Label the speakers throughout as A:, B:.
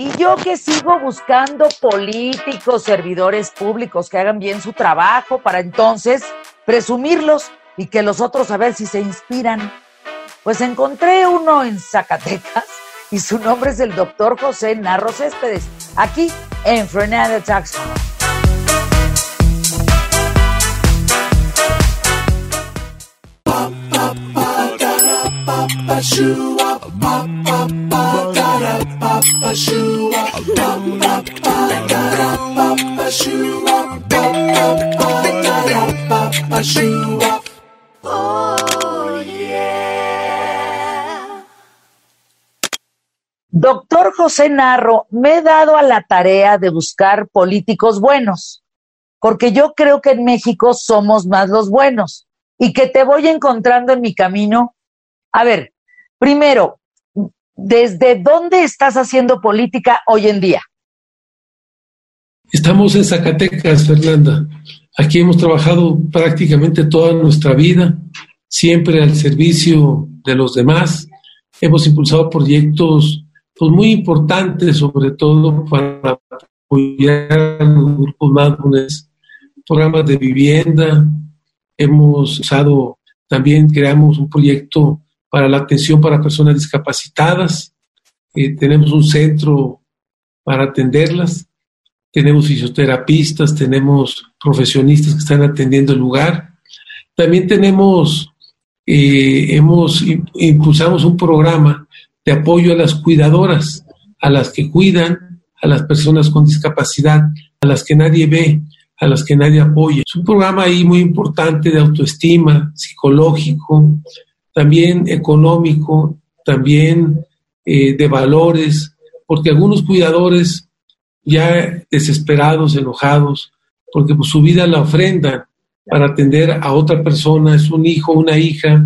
A: Y yo que sigo buscando políticos, servidores públicos que hagan bien su trabajo para entonces presumirlos y que los otros a ver si se inspiran. Pues encontré uno en Zacatecas y su nombre es el doctor José Narro Céspedes, aquí en Fernando Doctor José Narro, me he dado a la tarea de buscar políticos buenos, porque yo creo que en México somos más los buenos y que te voy encontrando en mi camino. A ver, primero, ¿desde dónde estás haciendo política hoy en día?
B: Estamos en Zacatecas, Fernanda. Aquí hemos trabajado prácticamente toda nuestra vida, siempre al servicio de los demás. Hemos impulsado proyectos pues, muy importantes, sobre todo para apoyar a los grupos más programas de vivienda. Hemos usado, también creamos un proyecto para la atención para personas discapacitadas. Eh, tenemos un centro para atenderlas. Tenemos fisioterapistas, tenemos profesionistas que están atendiendo el lugar. También tenemos, eh, hemos, impulsamos un programa de apoyo a las cuidadoras, a las que cuidan, a las personas con discapacidad, a las que nadie ve, a las que nadie apoya. Es un programa ahí muy importante de autoestima, psicológico, también económico, también eh, de valores, porque algunos cuidadores ya desesperados, enojados, porque pues, su vida la ofrendan para atender a otra persona, es un hijo, una hija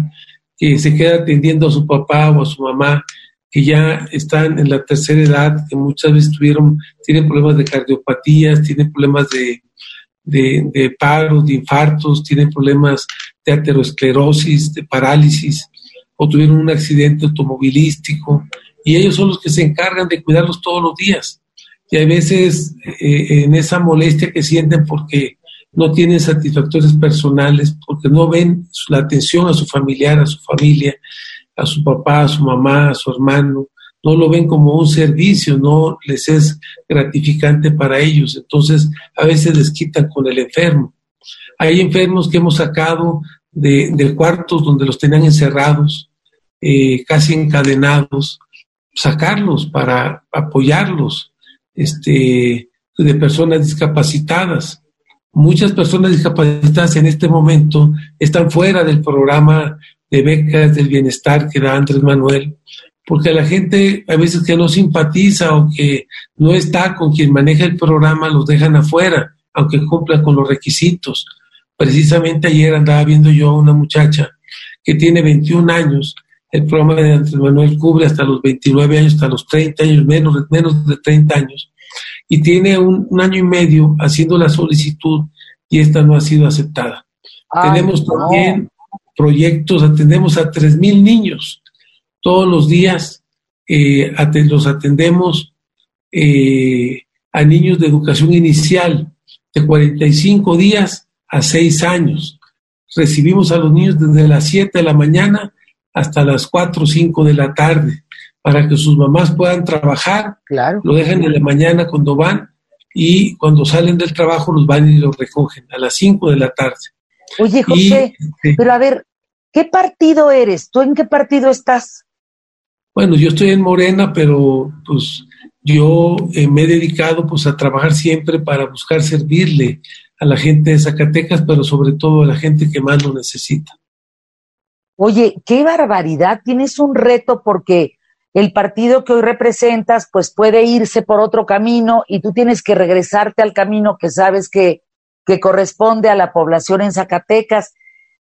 B: que se queda atendiendo a su papá o a su mamá, que ya están en la tercera edad, que muchas veces tuvieron, tienen problemas de cardiopatías, tienen problemas de, de, de paros, de infartos, tienen problemas de aterosclerosis, de parálisis, o tuvieron un accidente automovilístico, y ellos son los que se encargan de cuidarlos todos los días. Y a veces eh, en esa molestia que sienten porque no tienen satisfactores personales, porque no ven la atención a su familiar, a su familia, a su papá, a su mamá, a su hermano, no lo ven como un servicio, no les es gratificante para ellos. Entonces, a veces les quitan con el enfermo. Hay enfermos que hemos sacado de, cuartos donde los tenían encerrados, eh, casi encadenados, sacarlos para apoyarlos, este, de personas discapacitadas. Muchas personas discapacitadas en este momento están fuera del programa de becas del bienestar que da Andrés Manuel, porque la gente a veces que no simpatiza o que no está con quien maneja el programa los dejan afuera, aunque cumplan con los requisitos. Precisamente ayer andaba viendo yo a una muchacha que tiene 21 años, el programa de Andrés Manuel cubre hasta los 29 años, hasta los 30 años, menos, menos de 30 años, y tiene un, año y medio haciendo la solicitud y esta no ha sido aceptada. Tenemos también proyectos, atendemos a 3.000 niños todos los días, eh, los atendemos eh, a niños de educación inicial de 45 días a 6 años. Recibimos a los niños desde las 7 de la mañana hasta las 4 o 5 de la tarde para que sus mamás puedan trabajar.
A: Claro.
B: Lo dejan en la mañana cuando van y cuando salen del trabajo los van y los recogen a las 5 de la tarde.
A: Oye, José, este, pero a ver, ¿qué partido eres? ¿Tú en qué partido estás?
B: Bueno, yo estoy en Morena, pero pues yo eh, me he dedicado pues a trabajar siempre para buscar servirle a la gente de Zacatecas, pero sobre todo a la gente que más lo necesita.
A: Oye, qué barbaridad, tienes un reto porque el partido que hoy representas pues puede irse por otro camino y tú tienes que regresarte al camino que sabes que, que corresponde a la población en Zacatecas.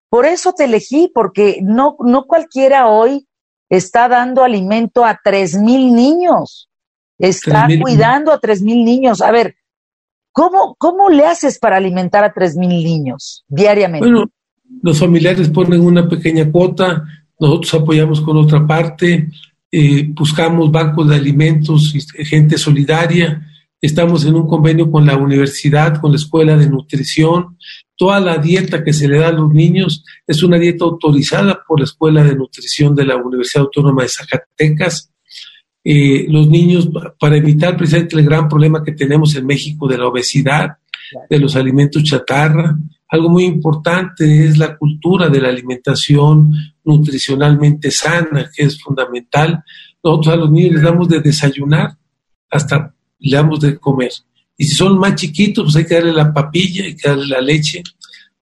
A: Por eso te elegí, porque no, no cualquiera hoy está dando alimento a tres mil niños, está cuidando a tres mil niños. A ver, ¿cómo, ¿cómo le haces para alimentar a tres mil niños diariamente?
B: Bueno, los familiares ponen una pequeña cuota, nosotros apoyamos con otra parte, eh, buscamos bancos de alimentos, gente solidaria, estamos en un convenio con la universidad, con la escuela de nutrición. Toda la dieta que se le da a los niños es una dieta autorizada por la Escuela de Nutrición de la Universidad Autónoma de Zacatecas. Eh, los niños, para evitar precisamente el gran problema que tenemos en México de la obesidad, de los alimentos chatarra, algo muy importante es la cultura de la alimentación nutricionalmente sana, que es fundamental. Nosotros a los niños les damos de desayunar hasta le damos de comer. Y si son más chiquitos, pues hay que darle la papilla, hay que darle la leche,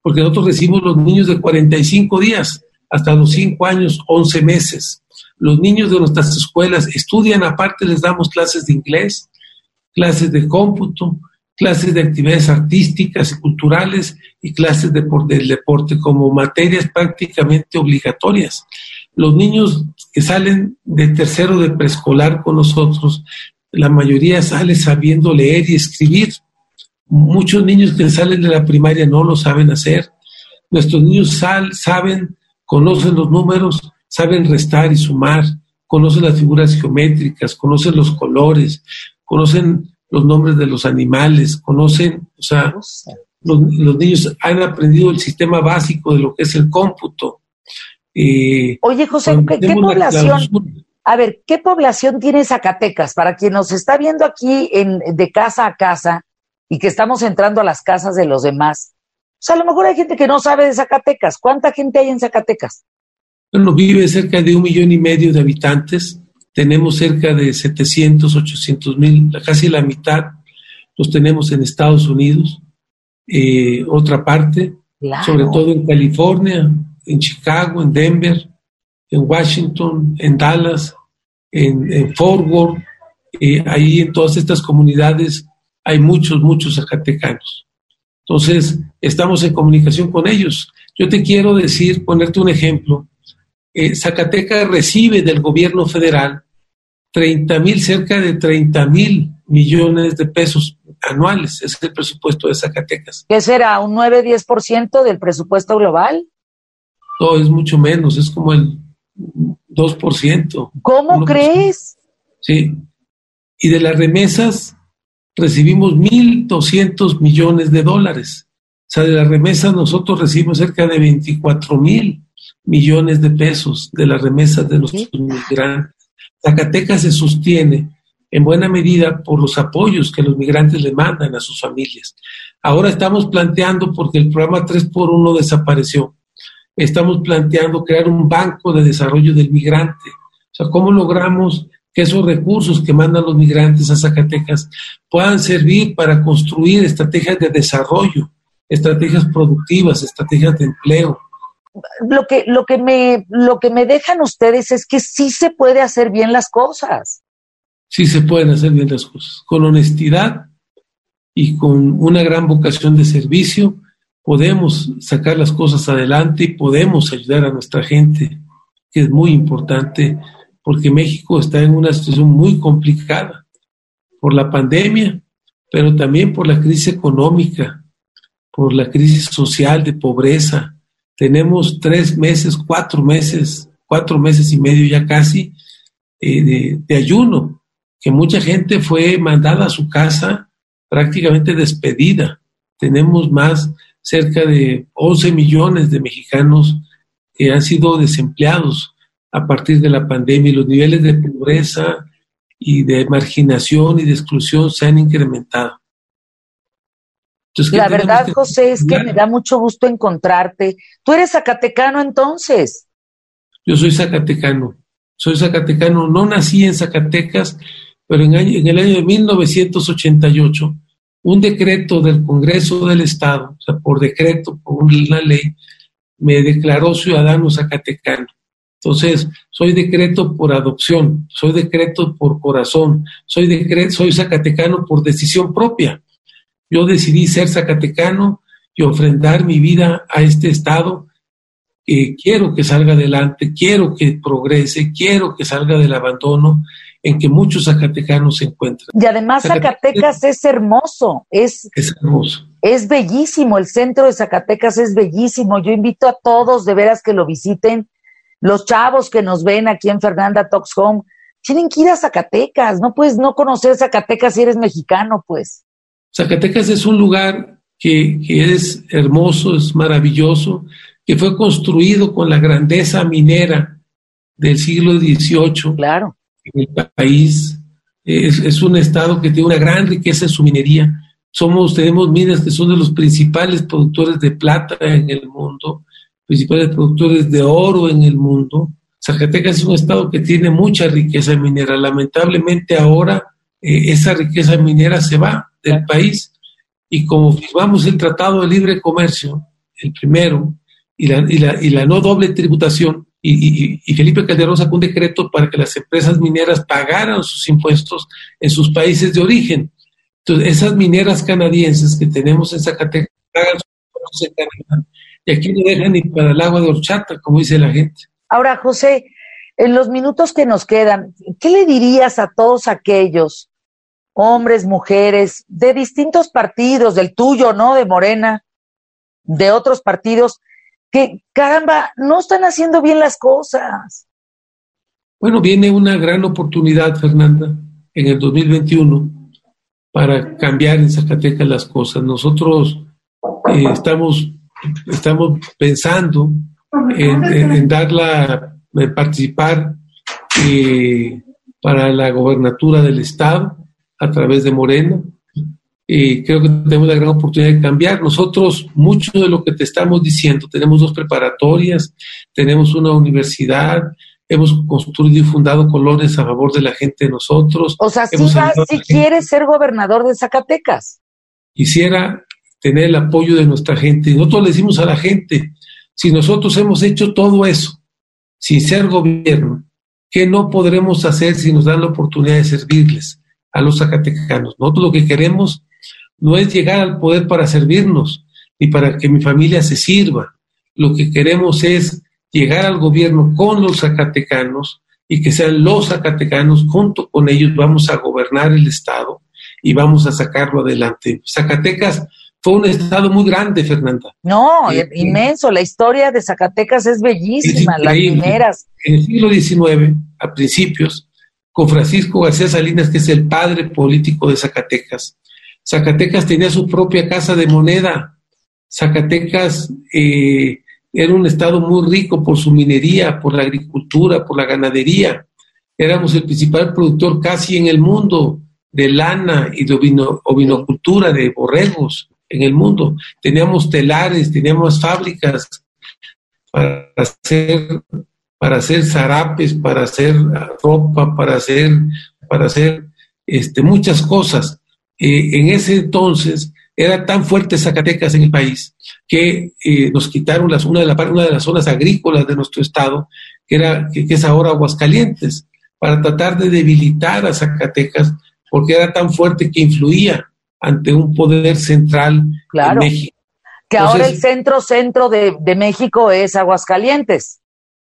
B: porque nosotros recibimos los niños de 45 días hasta los 5 años, 11 meses. Los niños de nuestras escuelas estudian aparte, les damos clases de inglés, clases de cómputo, clases de actividades artísticas y culturales y clases de, del deporte como materias prácticamente obligatorias. Los niños que salen de tercero de preescolar con nosotros, la mayoría sale sabiendo leer y escribir. Muchos niños que salen de la primaria no lo saben hacer. Nuestros niños sal, saben, conocen los números, saben restar y sumar, conocen las figuras geométricas, conocen los colores, conocen los nombres de los animales, conocen, o sea, los, niños han aprendido el sistema básico de lo que es el cómputo.
A: Eh, Oye, José, ¿qué, población? A ver, ¿qué población tiene Zacatecas? Para quien nos está viendo aquí en, de casa a casa y que estamos entrando a las casas de los demás. O sea, a lo mejor hay gente que no sabe de Zacatecas. ¿Cuánta gente hay en Zacatecas?
B: Bueno, vive cerca de un millón y medio de habitantes tenemos cerca de 700, 800 mil, casi la mitad los tenemos en Estados Unidos, eh, otra parte, sobre todo en California, en Chicago, en Denver, en Washington, en Dallas, en, Fort Worth, eh, ahí en todas estas comunidades hay muchos, muchos zacatecanos. Entonces, estamos en comunicación con ellos. Yo te quiero decir, ponerte un ejemplo. Eh, Zacatecas recibe del gobierno federal 30 mil, cerca de 30 mil millones de pesos anuales. es el presupuesto de Zacatecas.
A: ¿Qué será? ¿Un 9-10% del presupuesto global?
B: No, es mucho menos, es como el 2%.
A: ¿Cómo crees?
B: Sí. Y de las remesas recibimos 1.200 millones de dólares. O sea, de las remesas nosotros recibimos cerca de 24 mil millones de pesos de las remesas de nuestros migrantes. Zacatecas se sostiene en buena medida por los apoyos que los migrantes le mandan a sus familias. Ahora estamos planteando, porque el programa 3x1 desapareció, estamos planteando crear un banco de desarrollo del migrante. O sea, ¿cómo logramos que esos recursos que mandan los migrantes a Zacatecas puedan servir para construir estrategias de desarrollo, estrategias productivas, estrategias de empleo,
A: lo que, lo que me, lo que me dejan ustedes es que sí se puede hacer bien las cosas.
B: Sí se pueden hacer bien las cosas. Con honestidad y con una gran vocación de servicio, podemos sacar las cosas adelante y podemos ayudar a nuestra gente, que es muy importante, porque México está en una situación muy complicada por la pandemia, pero también por la crisis económica, por la crisis social de pobreza, tenemos tres meses, cuatro meses, cuatro meses y medio ya casi eh, de, ayuno, que mucha gente fue mandada a su casa prácticamente despedida. Tenemos más, cerca de 11 millones de mexicanos que han sido desempleados a partir de la pandemia y los niveles de pobreza y de marginación y de exclusión se han incrementado
A: la verdad, José, es que me da mucho gusto encontrarte. ¿Tú eres zacatecano entonces?
B: Yo soy zacatecano. Soy zacatecano. No nací en Zacatecas, pero en, el año de 1988, un decreto del Congreso del Estado, o sea, por decreto, por una ley, me declaró ciudadano zacatecano. Entonces, soy decreto por adopción, soy decreto por corazón, soy decreto, soy zacatecano por decisión propia. Yo decidí ser zacatecano y ofrendar mi vida a este Estado. quiero que salga adelante, quiero que progrese, quiero que salga del abandono en que muchos zacatecanos se encuentran.
A: Y además Zacatecas, es hermoso, es,
B: es hermoso.
A: Es bellísimo, el centro de Zacatecas es bellísimo. Yo invito a todos de veras que lo visiten. Los chavos que nos ven aquí en Fernanda Talks Home, tienen que ir a Zacatecas, no puedes no conocer Zacatecas si eres mexicano, pues.
B: Zacatecas es un lugar que, que es hermoso, es maravilloso, que fue construido con la grandeza minera del siglo XVIII
A: claro.
B: en el país. Es, es, un estado que tiene una gran riqueza en su minería. Somos, tenemos minas que son de los principales productores de plata en el mundo, principales productores de oro en el mundo. Zacatecas es un estado que tiene mucha riqueza minera. Lamentablemente ahora eh, esa riqueza minera se va del país y como firmamos el Tratado de Libre Comercio, el primero, y la, y la, y la no doble tributación, y, y, Felipe Calderón sacó un decreto para que las empresas mineras pagaran sus impuestos en sus países de origen. Entonces, esas mineras canadienses que tenemos en Zacatecas pagan sus impuestos en Canadá y aquí no dejan ni para el agua de horchata, como dice la gente.
A: Ahora, José, en los minutos que nos quedan, ¿qué le dirías a todos aquellos hombres, mujeres, de distintos partidos, del tuyo, ¿no? De Morena, de otros partidos, que caramba, no están haciendo bien las cosas.
B: Bueno, viene una gran oportunidad, Fernanda, en el 2021 para cambiar en Zacatecas las cosas. Nosotros eh, estamos, estamos pensando en, en, en darla, en participar eh, para la gobernatura del Estado a través de Morena. Y creo que tenemos la gran oportunidad de cambiar. Nosotros, mucho de lo que te estamos diciendo, tenemos dos preparatorias, tenemos una universidad, hemos construido y fundado colores a favor de la gente de nosotros.
A: O sea, si, si quieres ser gobernador de Zacatecas.
B: Quisiera tener el apoyo de nuestra gente. Nosotros le decimos a la gente, si nosotros hemos hecho todo eso sin ser gobierno, ¿qué no podremos hacer si nos dan la oportunidad de servirles a los zacatecanos? Nosotros lo que queremos no es llegar al poder para servirnos, ni para que mi familia se sirva. Lo que queremos es llegar al gobierno con los zacatecanos y que sean los zacatecanos, junto con ellos vamos a gobernar el Estado y vamos a sacarlo adelante. Zacatecas fue un estado muy grande, Fernanda.
A: No, eh, inmenso. La historia de Zacatecas es bellísima, es las mineras.
B: En el siglo XIX, a principios, con Francisco García Salinas, que es el padre político de Zacatecas, Zacatecas tenía su propia casa de moneda. Zacatecas eh, era un estado muy rico por su minería, por la agricultura, por la ganadería. Éramos el principal productor casi en el mundo de lana y de ovino, ovinocultura, de borregos en el mundo. Teníamos telares, teníamos fábricas para hacer, para hacer zarapes, para hacer ropa, para hacer, para hacer este, muchas cosas. Eh, en ese entonces era tan fuerte Zacatecas en el país que eh, nos quitaron las, una, de la, una de las zonas agrícolas de nuestro estado, que, era, que, que es ahora Aguascalientes, para tratar de debilitar a Zacatecas, porque era tan fuerte que influía ante un poder central
A: claro,
B: en México.
A: Que Entonces, ahora el centro centro de, de, México es Aguascalientes.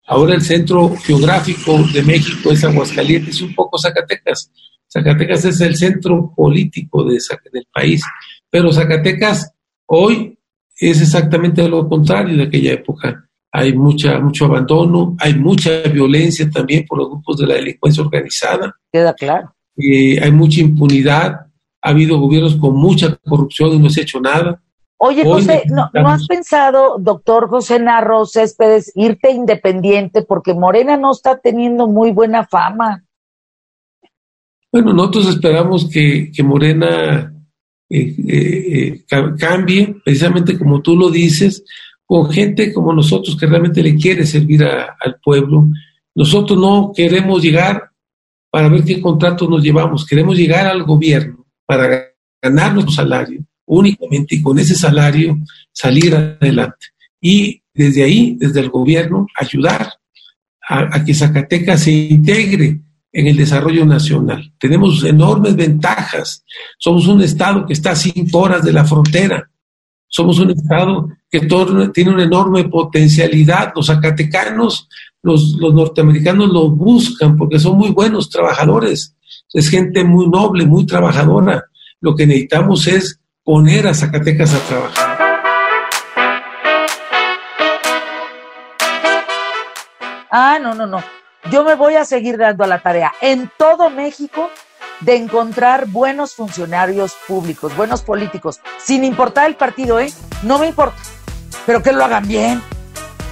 B: Ahora el centro geográfico de México es Aguascalientes, un poco Zacatecas. Zacatecas es el centro político de, del país, pero Zacatecas hoy es exactamente lo contrario de aquella época. Hay mucha, mucho abandono, hay mucha violencia también por los grupos de la delincuencia organizada.
A: Queda claro.
B: Eh, hay mucha impunidad, ha habido gobiernos con mucha corrupción y no se ha hecho nada.
A: Oye, Hoy José, ¿no, ¿no, has pensado, doctor José Narro Céspedes, irte independiente porque Morena no está teniendo muy buena fama?
B: Bueno, nosotros esperamos que, que Morena eh, eh, cambie, precisamente como tú lo dices, con gente como nosotros que realmente le quiere servir a, al pueblo. Nosotros no queremos llegar para ver qué contratos nos llevamos, queremos llegar al gobierno para ganar nuestro salario únicamente con ese salario salir adelante. Y desde ahí, desde el gobierno, ayudar a, que Zacatecas se integre en el desarrollo nacional. Tenemos enormes ventajas. Somos un estado que está a cinco horas de la frontera. Somos un estado que tiene una enorme potencialidad. Los zacatecanos, los, los norteamericanos lo buscan porque son muy buenos trabajadores es gente muy noble, muy trabajadora. Lo que necesitamos es poner a Zacatecas a trabajar.
A: Ah, no, no, no. yo me voy a seguir dando a la tarea en todo México de encontrar buenos funcionarios públicos, buenos políticos, sin importar el partido, ¿eh? No me importa, pero que lo hagan bien.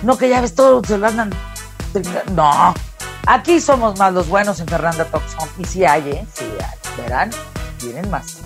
A: No que ya ves todo, se lo andan. No, aquí somos más los buenos en Fernanda Toxón. Y si hay, ¿eh? Sí hay. Verán, vienen más.